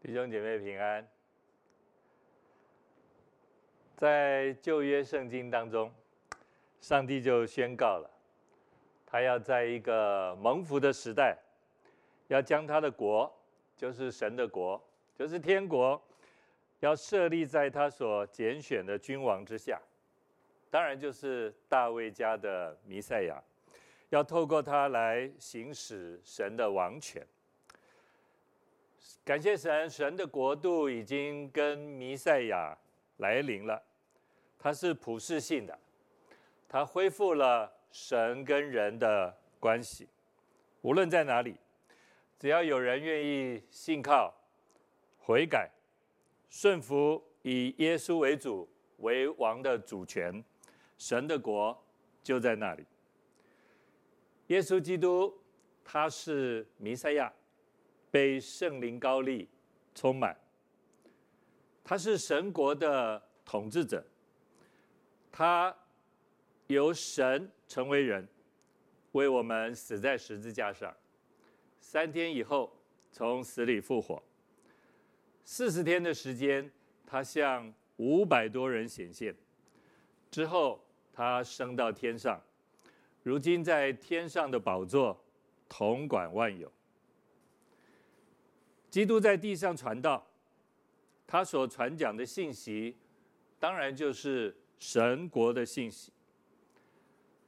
弟兄姐妹平安。在旧约圣经当中，上帝就宣告了，他要在一个蒙福的时代，要将他的国，就是神的国，就是天国，要设立在他所拣选的君王之下，当然就是大卫家的弥赛亚，要透过他来行使神的王权。感谢神，神的国度已经跟弥赛亚来临了。它是普世性的，它恢复了神跟人的关系。无论在哪里，只要有人愿意信靠、悔改、顺服以耶稣为主为王的主权，神的国就在那里。耶稣基督，他是弥赛亚。被圣灵高丽，充满。他是神国的统治者，他由神成为人，为我们死在十字架上，三天以后从死里复活。四十天的时间，他向五百多人显现，之后他升到天上，如今在天上的宝座统管万有。基督在地上传道，他所传讲的信息，当然就是神国的信息。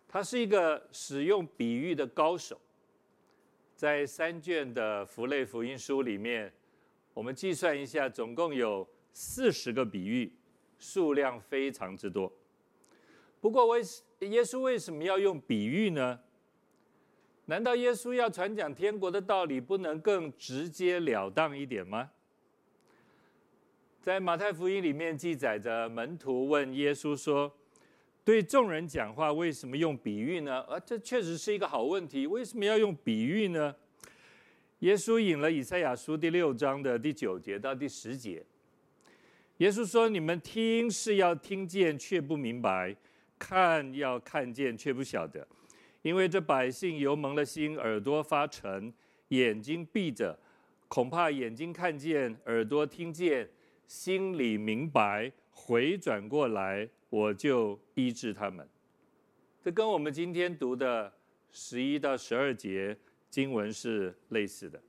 他是一个使用比喻的高手，在三卷的福类福音书里面，我们计算一下，总共有四十个比喻，数量非常之多。不过，为耶稣为什么要用比喻呢？难道耶稣要传讲天国的道理，不能更直截了当一点吗？在马太福音里面记载着，门徒问耶稣说：“对众人讲话，为什么用比喻呢？”啊，这确实是一个好问题。为什么要用比喻呢？耶稣引了以赛亚书第六章的第九节到第十节。耶稣说：“你们听是要听见，却不明白；看要看见，却不晓得。”因为这百姓油蒙了心，耳朵发沉，眼睛闭着，恐怕眼睛看见，耳朵听见，心里明白，回转过来，我就医治他们。这跟我们今天读的十一到十二节经文是类似的。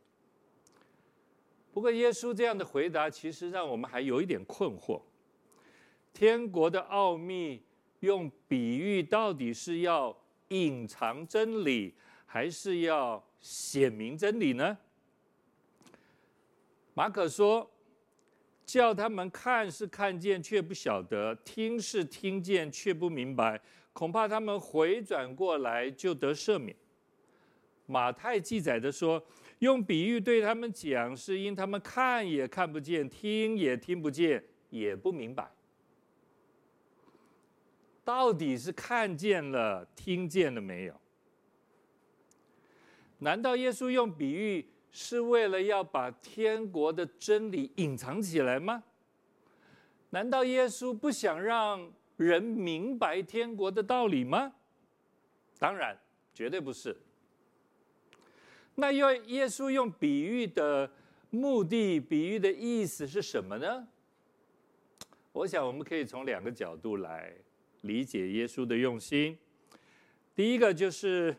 不过，耶稣这样的回答，其实让我们还有一点困惑：天国的奥秘，用比喻到底是要隐藏真理，还是要显明真理呢？马可说，叫他们看是看见，却不晓得；听是听见，却不明白。恐怕他们回转过来就得赦免。马太记载的说，用比喻对他们讲，是因他们看也看不见，听也听不见，也不明白。到底是看见了、听见了没有？难道耶稣用比喻是为了要把天国的真理隐藏起来吗？难道耶稣不想让人明白天国的道理吗？当然，绝对不是。那要耶稣用比喻的目的、比喻的意思是什么呢？我想我们可以从两个角度来。理解耶稣的用心，第一个就是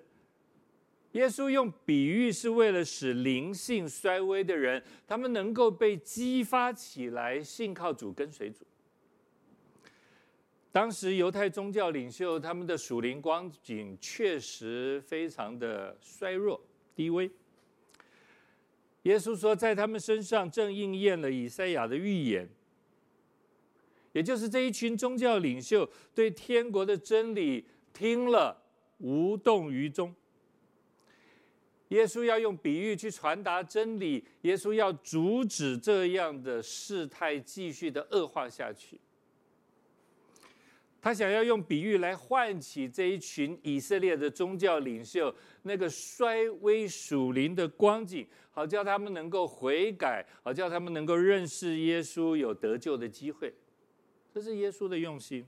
耶稣用比喻是为了使灵性衰微的人，他们能够被激发起来，信靠主，跟随主。当时犹太宗教领袖他们的属灵光景确实非常的衰弱低微。耶稣说，在他们身上正应验了以赛亚的预言。也就是这一群宗教领袖对天国的真理听了无动于衷。耶稣要用比喻去传达真理，耶稣要阻止这样的事态继续的恶化下去。他想要用比喻来唤起这一群以色列的宗教领袖那个衰微属灵的光景，好叫他们能够悔改，好叫他们能够认识耶稣，有得救的机会。这是耶稣的用心。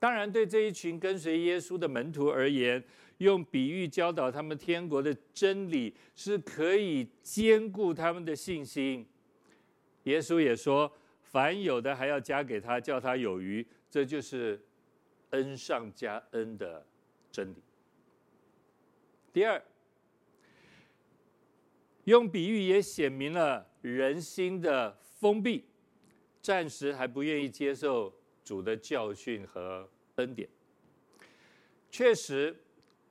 当然，对这一群跟随耶稣的门徒而言，用比喻教导他们天国的真理，是可以坚固他们的信心，耶稣也说，凡有的还要加给他，叫他有余，这就是恩上加恩的真理。第二，用比喻也显明了人心的封闭，暂时还不愿意接受主的教训和恩典。确实，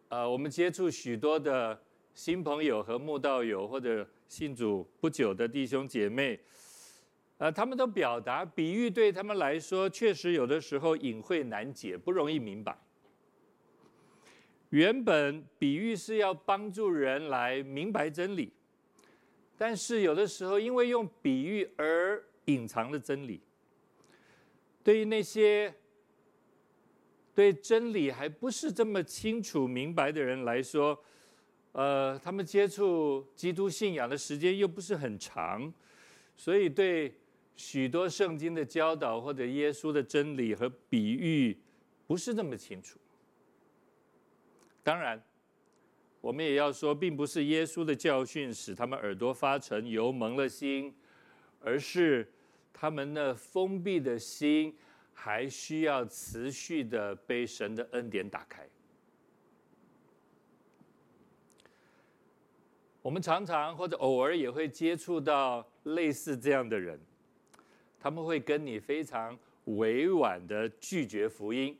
呃，我们接触许多的新朋友和慕道友，或者信主不久的弟兄姐妹，呃，他们都表达比喻对他们来说，确实有的时候隐晦难解，不容易明白。原本比喻是要帮助人来明白真理，但是有的时候因为用比喻而隐藏的真理。对于那些对真理还不是这么清楚明白的人来说，呃，他们接触基督信仰的时间又不是很长，所以对许多圣经的教导或者耶稣的真理和比喻不是那么清楚。当然，我们也要说，并不是耶稣的教训使他们耳朵发沉、油蒙了心，而是他们那封闭的心还需要持续的被神的恩典打开。我们常常或者偶尔也会接触到类似这样的人，他们会跟你非常委婉的拒绝福音。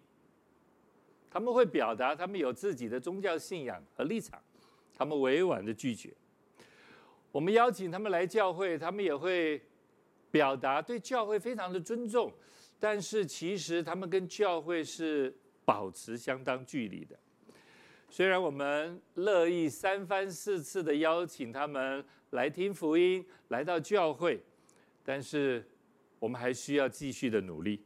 他们会表达他们有自己的宗教信仰和立场，他们委婉的拒绝。我们邀请他们来教会，他们也会表达对教会非常的尊重，但是其实他们跟教会是保持相当距离的。虽然我们乐意三番四次的邀请他们来听福音，来到教会，但是我们还需要继续的努力。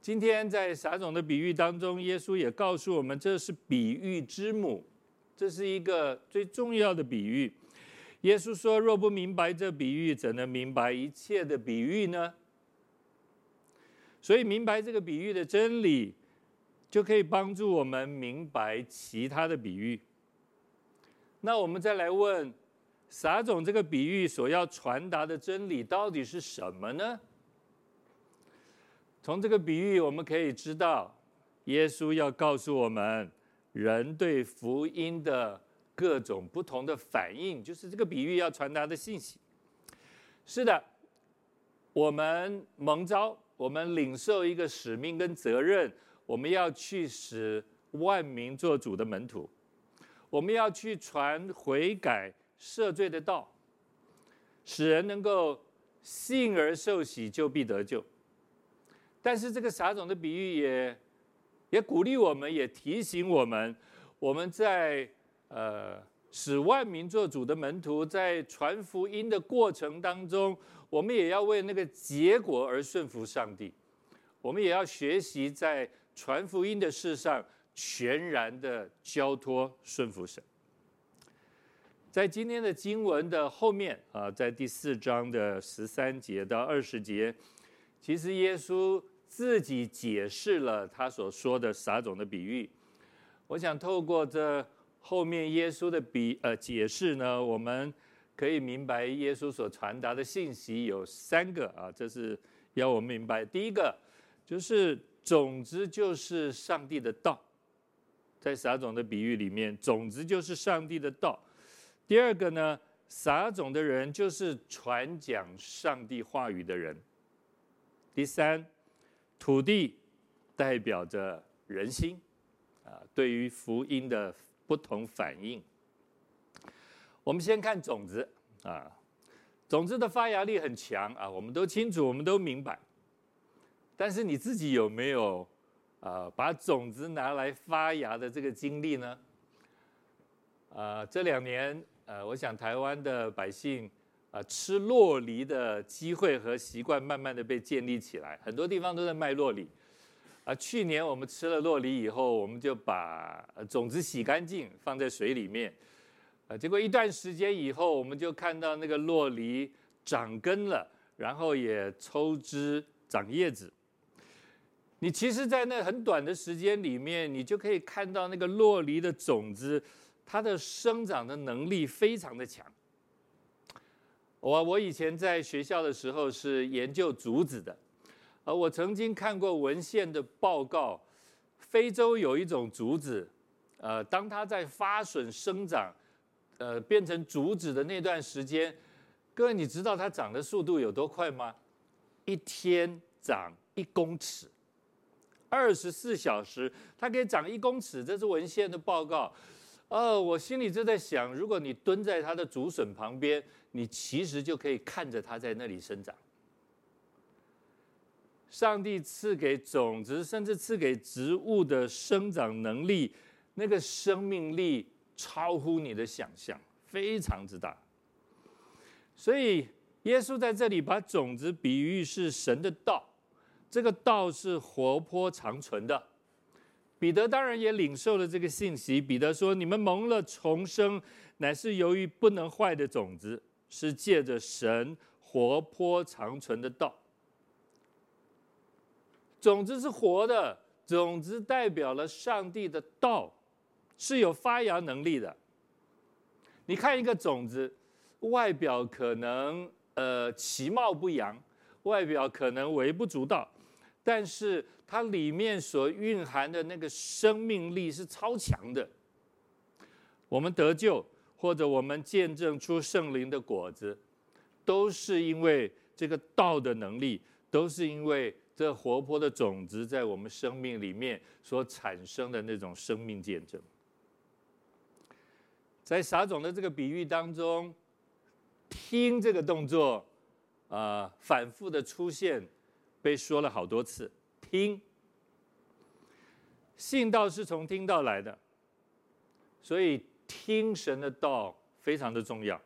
今天在撒种的比喻当中，耶稣也告诉我们，这是比喻之母，这是一个最重要的比喻。耶稣说：“若不明白这比喻，怎能明白一切的比喻呢？”所以，明白这个比喻的真理，就可以帮助我们明白其他的比喻。那我们再来问，撒种这个比喻所要传达的真理到底是什么呢？从这个比喻，我们可以知道，耶稣要告诉我们，人对福音的各种不同的反应，就是这个比喻要传达的信息。是的，我们蒙召，我们领受一个使命跟责任，我们要去使万民做主的门徒，我们要去传悔改赦罪的道，使人能够信而受洗，就必得救。但是这个撒种的比喻也也鼓励我们，也提醒我们，我们在呃使万民做主的门徒，在传福音的过程当中，我们也要为那个结果而顺服上帝。我们也要学习在传福音的事上全然的交托顺服神。在今天的经文的后面啊，在第四章的十三节到二十节，其实耶稣。自己解释了他所说的撒种的比喻。我想透过这后面耶稣的比呃解释呢，我们可以明白耶稣所传达的信息有三个啊，这是要我们明白。第一个就是种子就是上帝的道，在撒种的比喻里面，种子就是上帝的道。第二个呢，撒种的人就是传讲上帝话语的人。第三。土地代表着人心，啊，对于福音的不同反应。我们先看种子，啊，种子的发芽力很强啊，我们都清楚，我们都明白。但是你自己有没有啊，把种子拿来发芽的这个经历呢？啊，这两年，呃，我想台湾的百姓。啊，吃洛梨的机会和习惯慢慢的被建立起来，很多地方都在卖洛梨。啊，去年我们吃了洛梨以后，我们就把种子洗干净放在水里面。啊，结果一段时间以后，我们就看到那个洛梨长根了，然后也抽枝长叶子。你其实，在那很短的时间里面，你就可以看到那个洛梨的种子，它的生长的能力非常的强。我我以前在学校的时候是研究竹子的，呃，我曾经看过文献的报告，非洲有一种竹子，呃，当它在发笋生长，呃，变成竹子的那段时间，各位你知道它长的速度有多快吗？一天长一公尺，二十四小时它可以长一公尺，这是文献的报告。哦，我心里就在想，如果你蹲在它的竹笋旁边，你其实就可以看着它在那里生长。上帝赐给种子，甚至赐给植物的生长能力，那个生命力超乎你的想象，非常之大。所以，耶稣在这里把种子比喻是神的道，这个道是活泼长存的。彼得当然也领受了这个信息。彼得说：“你们蒙了重生，乃是由于不能坏的种子，是借着神活泼长存的道。种子是活的，种子代表了上帝的道，是有发芽能力的。你看一个种子，外表可能呃其貌不扬，外表可能微不足道。”但是它里面所蕴含的那个生命力是超强的。我们得救，或者我们见证出圣灵的果子，都是因为这个道的能力，都是因为这活泼的种子在我们生命里面所产生的那种生命见证。在撒种的这个比喻当中，听这个动作啊、反复的出现。被说了好多次，听，信道是从听道来的，所以听神的道非常的重要。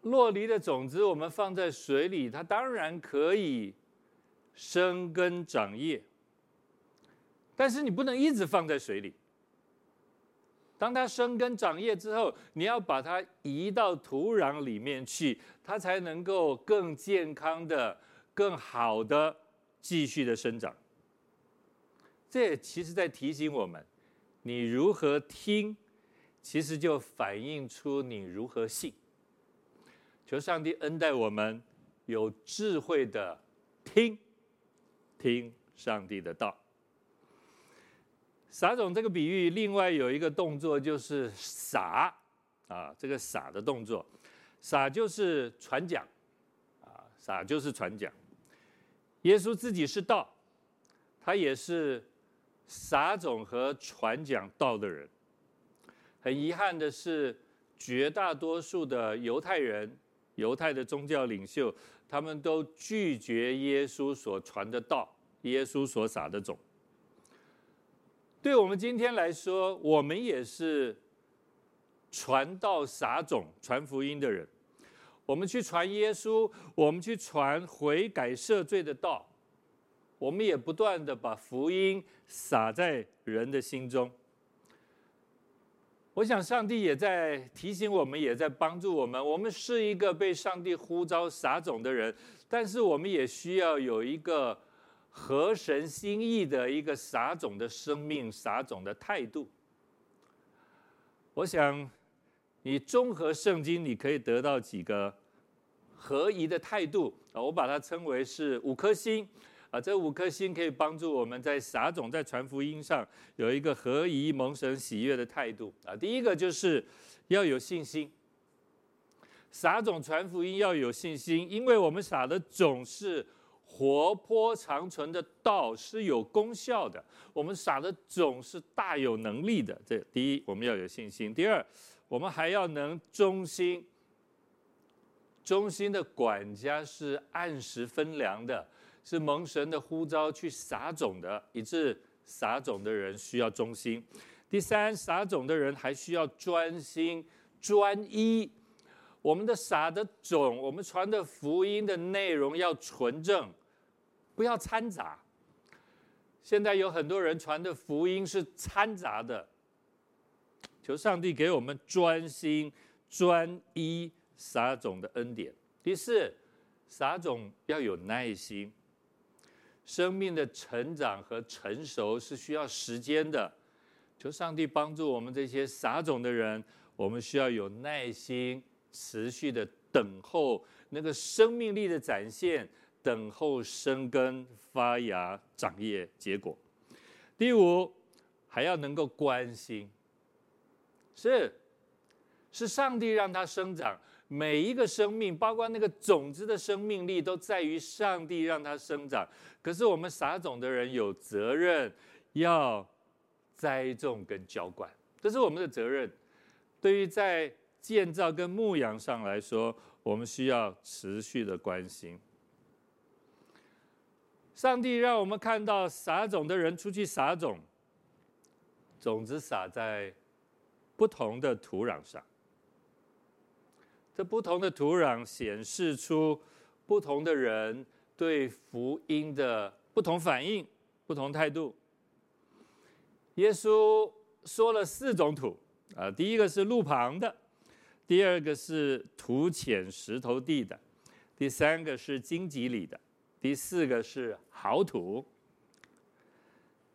落梨的种子，我们放在水里，它当然可以生根长叶，但是你不能一直放在水里。当它生根长叶之后，你要把它移到土壤里面去，它才能够更健康的。更好的继续的生长，这也其实在提醒我们：你如何听，其实就反映出你如何信。求上帝恩待我们，有智慧的听，听上帝的道。撒种这个比喻，另外有一个动作就是撒啊，这个撒的动作，撒就是传讲啊，撒就是传讲。耶稣自己是道，他也是撒种和传讲道的人。很遗憾的是，绝大多数的犹太人、犹太的宗教领袖，他们都拒绝耶稣所传的道，耶稣所撒的种。对我们今天来说，我们也是传道撒种、传福音的人。我们去传耶稣，我们去传悔改赦罪的道，我们也不断的把福音撒在人的心中。我想上帝也在提醒我们，也在帮助我们。我们是一个被上帝呼召撒种的人，但是我们也需要有一个合神心意的一个撒种的生命、撒种的态度。我想。你综合圣经，你可以得到几个合宜的态度？我把它称为是五颗星啊。这五颗星可以帮助我们在撒种、在传福音上有一个合宜、蒙神喜悦的态度啊。第一个就是要有信心，撒种传福音要有信心，因为我们撒的种是活泼长存的道，是有功效的。我们撒的种是大有能力的。这第一，我们要有信心。第二。我们还要能忠心，忠心的管家是按时分粮的，是蒙神的呼召去撒种的，以致撒种的人需要忠心。第三，撒种的人还需要专心、专一。我们的撒的种，我们传的福音的内容要纯正，不要掺杂。现在有很多人传的福音是掺杂的。求上帝给我们专心、专一撒种的恩典。第四，撒种要有耐心。生命的成长和成熟是需要时间的。求上帝帮助我们这些撒种的人，我们需要有耐心，持续的等候那个生命力的展现，等候生根发芽长叶结果。第五，还要能够关心，是，是上帝让它生长。每一个生命，包括那个种子的生命力，都在于上帝让它生长。可是我们撒种的人有责任要栽种跟浇灌，这是我们的责任。对于在建造跟牧养上来说，我们需要持续的关心。上帝让我们看到撒种的人出去撒种，种子撒在不同的土壤上，这不同的土壤显示出不同的人对福音的不同反应、不同态度。耶稣说了四种土啊，第一个是路旁的，第二个是土浅石头地的，第三个是荆棘里的。第四个是好土。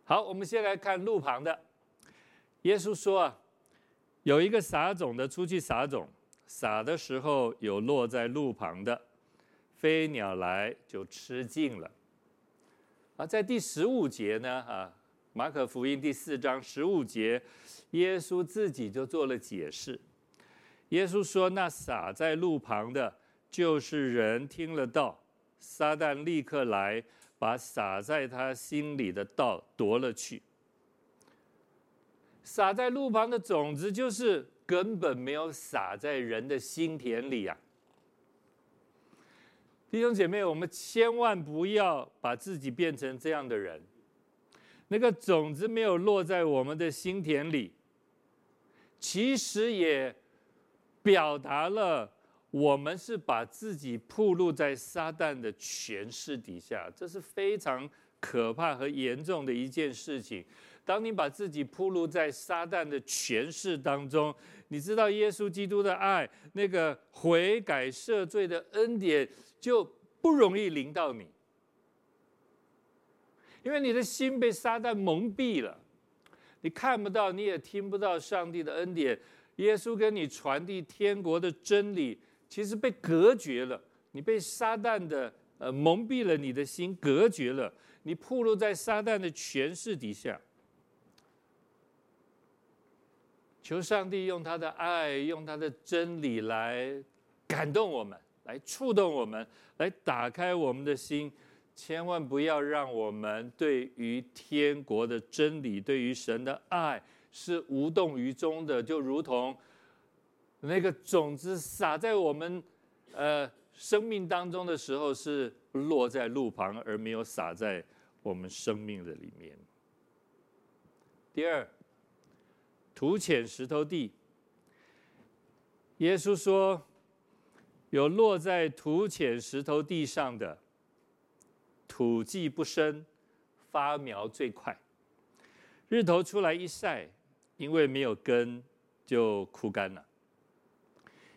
好，我们先来看路旁的。耶稣说啊，有一个撒种的出去撒种，撒的时候有落在路旁的，飞鸟来就吃尽了。啊，在第十五节呢，啊，马可福音第四章十五节，耶稣自己就做了解释。耶稣说，那撒在路旁的，就是人听了道。撒旦立刻来，把撒在他心里的道夺了去。撒在路旁的种子，就是根本没有撒在人的心田里啊！弟兄姐妹，我们千万不要把自己变成这样的人。那个种子没有落在我们的心田里，其实也表达了。我们是把自己暴露在撒旦的权势底下，这是非常可怕和严重的一件事情。当你把自己暴露在撒旦的权势当中，你知道耶稣基督的爱，那个悔改赦罪的恩典就不容易临到你，因为你的心被撒旦蒙蔽了，你看不到，你也听不到上帝的恩典。耶稣跟你传递天国的真理。其实被隔绝了，你被撒旦的呃蒙蔽了你的心，隔绝了，你暴露在撒旦的权势底下。求上帝用他的爱，用他的真理来感动我们，来触动我们，来打开我们的心。千万不要让我们对于天国的真理，对于神的爱是无动于衷的，就如同。那个种子撒在我们，呃，生命当中的时候，是落在路旁，而没有撒在我们生命的里面。第二，土浅石头地。耶稣说，有落在土浅石头地上的，土既不深，发苗最快，日头出来一晒，因为没有根，就枯干了。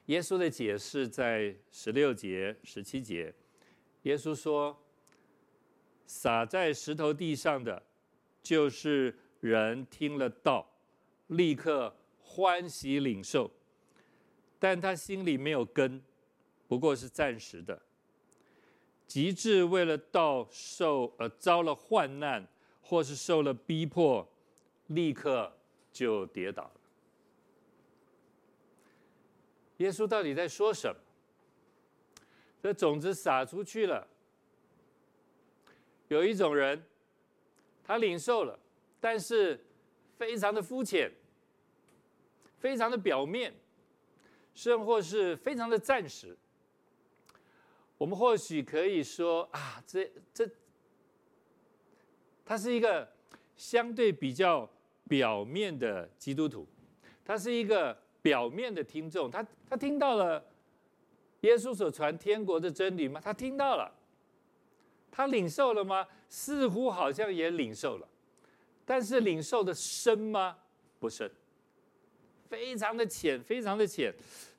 耶稣的解释在十六节、十七节。耶稣说：“撒在石头地上的，就是人听了道，立刻欢喜领受，但他心里没有根，不过是暂时的。极至为了道受呃遭了患难，或是受了逼迫，立刻就跌倒了。”耶稣到底在说什么？这种子撒出去了，有一种人，他领受了，但是非常的肤浅，非常的表面，甚或是非常的暂时。我们或许可以说啊，这这，他是一个相对比较表面的基督徒，他是一个。表面的听众，他他听到了耶稣所传天国的真理吗？他听到了，他领受了吗？似乎好像也领受了，但是领受的深吗？不深，非常的浅，非常的浅。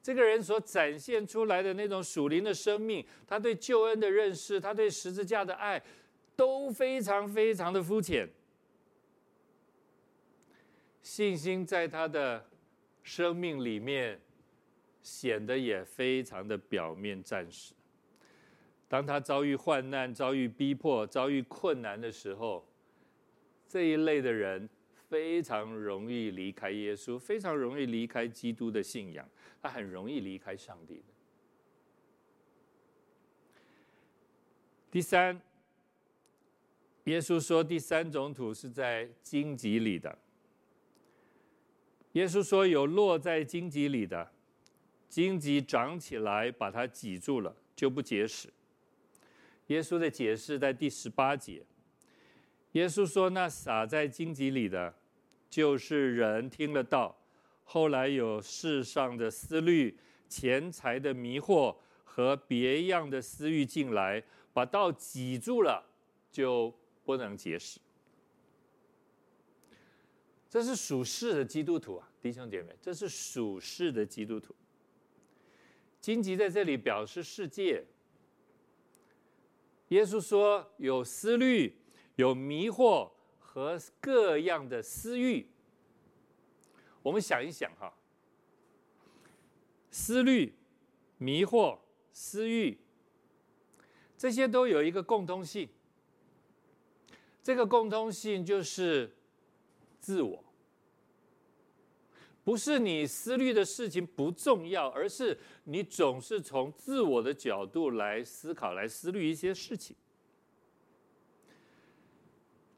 这个人所展现出来的那种属灵的生命，他对救恩的认识，他对十字架的爱，都非常非常的肤浅。信心在他的。生命里面显得也非常的表面暂时。当他遭遇患难、遭遇逼迫、遭遇困难的时候，这一类的人非常容易离开耶稣，非常容易离开基督的信仰，他很容易离开上帝的。第三，耶稣说第三种土是在荆棘里的。耶稣说有落在荆棘里的，荆棘长起来把它挤住了，就不结实。耶稣的解释在第十八节。耶稣说：“那撒在荆棘里的，就是人听了道，后来有世上的思虑、钱财的迷惑和别样的私欲进来，把道挤住了，就不能结实。”这是属世的基督徒啊，弟兄姐妹，这是属世的基督徒。荆棘在这里表示世界。耶稣说：“有思虑，有迷惑和各样的私欲。”我们想一想哈，思虑、迷惑、私欲，这些都有一个共通性。这个共通性就是自我。不是你思虑的事情不重要，而是你总是从自我的角度来思考、来思虑一些事情。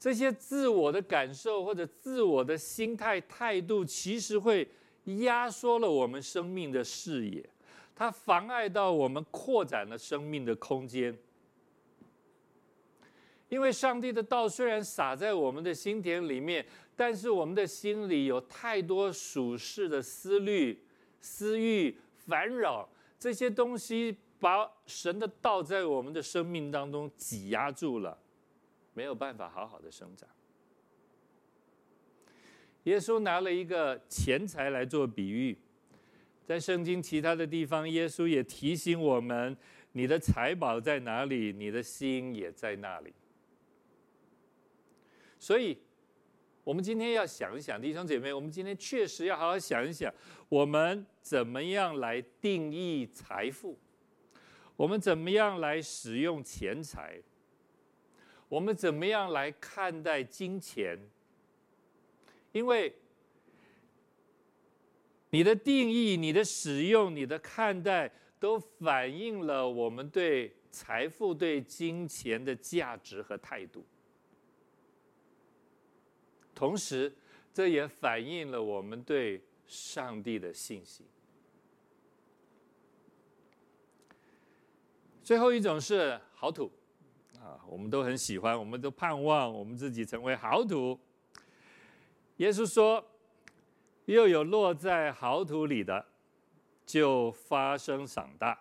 这些自我的感受或者自我的心态、态度，其实会压缩了我们生命的视野，它妨碍到我们扩展了生命的空间。因为上帝的道虽然撒在我们的心田里面，但是我们的心里有太多属世的思虑、私欲、烦扰，这些东西把神的道在我们的生命当中挤压住了，没有办法好好的生长。耶稣拿了一个钱财来做比喻，在圣经其他的地方，耶稣也提醒我们：你的财宝在哪里，你的心也在那里。所以，我们今天要想一想，弟兄姐妹，我们今天确实要好好想一想，我们怎么样来定义财富？我们怎么样来使用钱财？我们怎么样来看待金钱？因为你的定义、你的使用、你的看待，都反映了我们对财富、对金钱的价值和态度。同时，这也反映了我们对上帝的信心。最后一种是好土，我们都很喜欢，我们都盼望我们自己成为好土。耶稣说：“又有落在好土里的，就发生长大，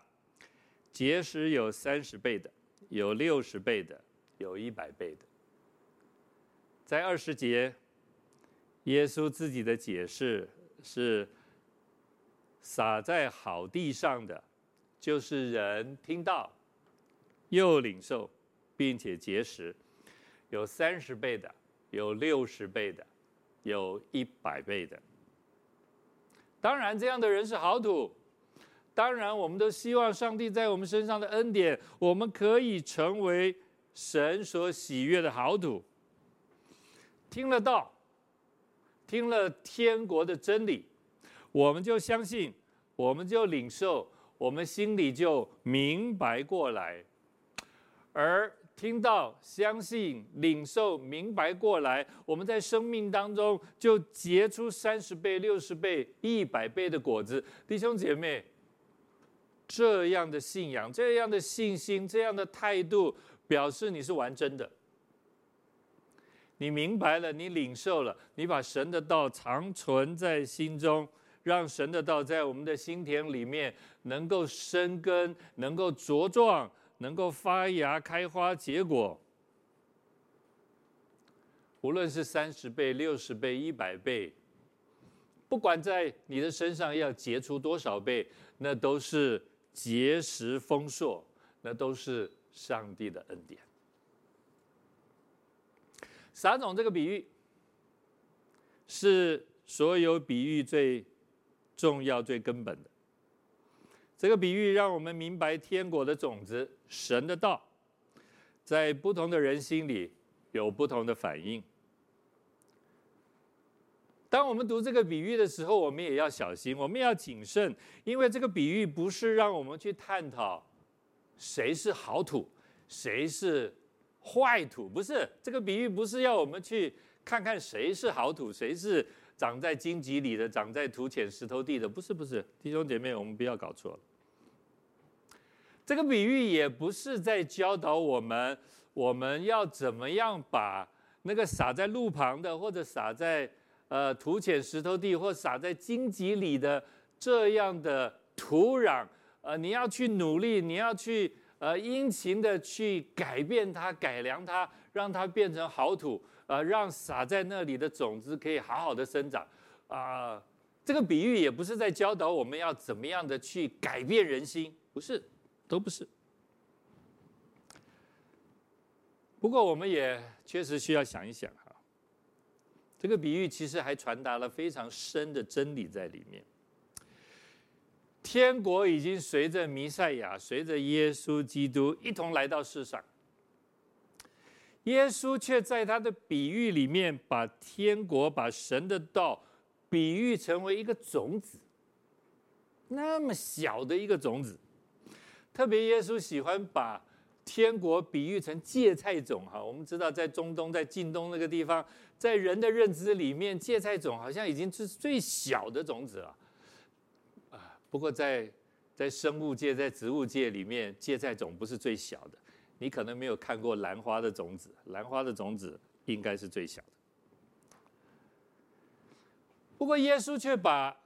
结实有三十倍的，有六十倍的，有一百倍的。”在二十节。耶稣自己的解释是：撒在好地上的，就是人听到，又领受，并且结实，有三十倍的，有六十倍的，有一百倍的。当然，这样的人是好土。当然，我们都希望上帝在我们身上的恩典，我们可以成为神所喜悦的好土。听了道。听了天国的真理，我们就相信，我们就领受，我们心里就明白过来。而听到、相信、领受、明白过来，我们在生命当中就结出三十倍、六十倍、一百倍的果子。弟兄姐妹，这样的信仰、这样的信心、这样的态度，表示你是玩真的。你明白了，你领受了，你把神的道常存在心中，让神的道在我们的心田里面能够生根，能够茁壮，能够发芽、开花、结果。无论是三十倍、六十倍、一百倍，不管在你的身上要结出多少倍，那都是结实丰硕，那都是上帝的恩典。撒种这个比喻，是所有比喻最重要、最根本的。这个比喻让我们明白天国的种子，神的道，在不同的人心里有不同的反应。当我们读这个比喻的时候，我们也要小心，我们要谨慎，因为这个比喻不是让我们去探讨谁是好土，谁是坏土，不是，这个比喻不是要我们去看看谁是好土，谁是长在荆棘里的，长在土浅石头地的，不是，不是，弟兄姐妹，我们不要搞错了。这个比喻也不是在教导我们，我们要怎么样把那个撒在路旁的，或者撒在。呃，土浅石头地或撒在荆棘里的这样的土壤，呃，你要去努力，你要去呃殷勤的去改变它、改良它，让它变成好土，呃，让撒在那里的种子可以好好的生长。啊、这个比喻也不是在教导我们要怎么样的去改变人心，不是，都不是。不过我们也确实需要想一想哈。这个比喻其实还传达了非常深的真理在里面。天国已经随着弥赛亚、随着耶稣基督一同来到世上，耶稣却在他的比喻里面把天国、把神的道比喻成为一个种子，那么小的一个种子。特别耶稣喜欢把天国比喻成芥菜种哈，我们知道在中东、在近东那个地方。在人的认知里面，芥菜种好像已经是最小的种子了，啊，不过在在生物界、在植物界里面，芥菜种不是最小的。你可能没有看过兰花的种子，兰花的种子应该是最小的。不过耶稣却把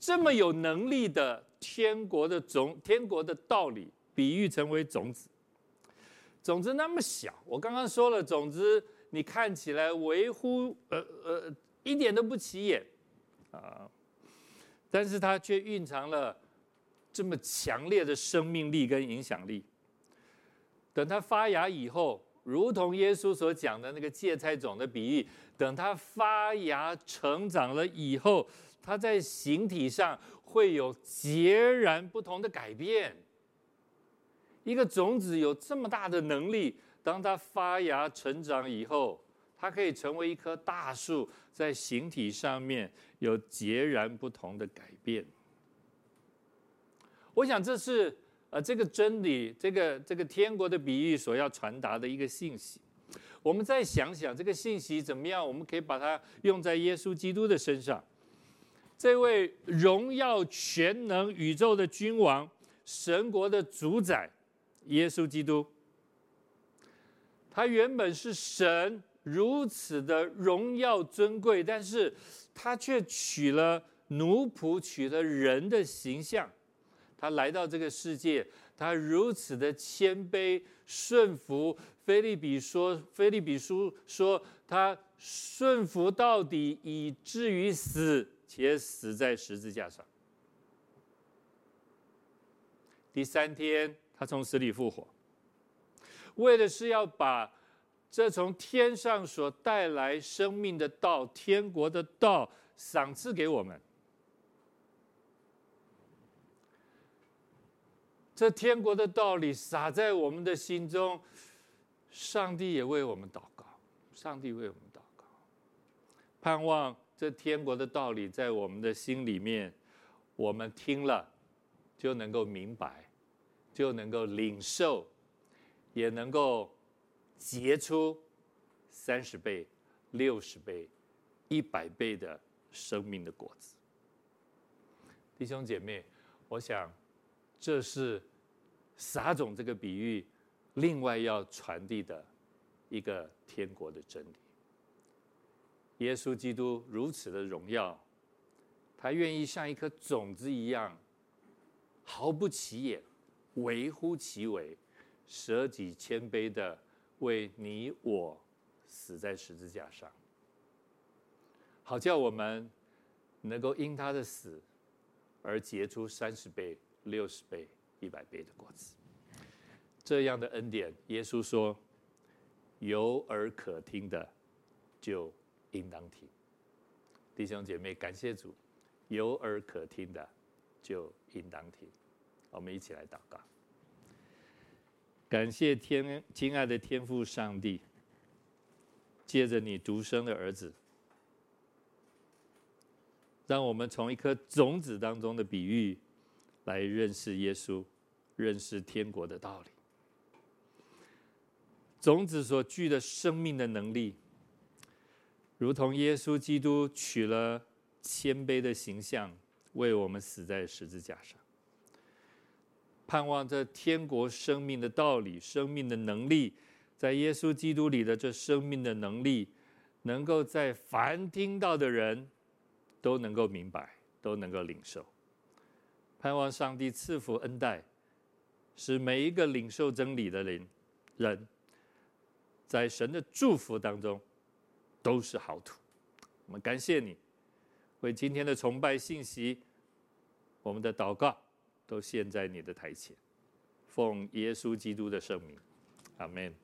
这么有能力的天国的种、天国的道理，比喻成为种子。种子那么小，我刚刚说了，种子。你看起来微乎呃呃一点都不起眼啊，但是它却蕴藏了这么强烈的生命力跟影响力。等它发芽以后，如同耶稣所讲的那个芥菜种的比喻，等它发芽成长了以后，它在形体上会有截然不同的改变。一个种子有这么大的能力。当它发芽成长以后，它可以成为一棵大树，在形体上面有截然不同的改变。我想这是呃这个真理，这个这个天国的比喻所要传达的一个信息。我们再想想这个信息怎么样，我们可以把它用在耶稣基督的身上。这位荣耀全能宇宙的君王，神国的主宰，耶稣基督。他原本是神如此的荣耀尊贵，但是他却取了奴仆，取了人的形象。他来到这个世界，他如此的谦卑顺服。腓利比说，腓利比书说他顺服到底，以至于死，且死在十字架上。第三天，他从死里复活。为的是要把这从天上所带来生命的道、天国的道赏赐给我们。这天国的道理撒在我们的心中，上帝也为我们祷告，上帝为我们祷告，盼望这天国的道理在我们的心里面，我们听了就能够明白，就能够领受。也能够结出三十倍、六十倍、一百倍的生命的果子。弟兄姐妹，我想这是撒种这个比喻另外要传递的一个天国的真理。耶稣基督如此的荣耀，他愿意像一颗种子一样，毫不起眼，微乎其微。舍己谦卑的为你我死在十字架上，好叫我们能够因他的死而结出三十倍、六十倍、一百倍的果子。这样的恩典，耶稣说：“有耳可听的，就应当听。”弟兄姐妹，感谢主，有耳可听的，就应当听。我们一起来祷告。感谢天，亲爱的天父上帝，借着你独生的儿子，让我们从一颗种子当中的比喻来认识耶稣，认识天国的道理。种子所具的生命的能力，如同耶稣基督取了谦卑的形象，为我们死在十字架上。盼望这天国生命的道理、生命的能力，在耶稣基督里的这生命的能力，能够在凡听到的人都能够明白，都能够领受。盼望上帝赐福恩待，使每一个领受真理的人，人在神的祝福当中都是好土。我们感谢你，为今天的崇拜信息，我们的祷告。都献在你的台前，奉耶稣基督的圣名，阿门。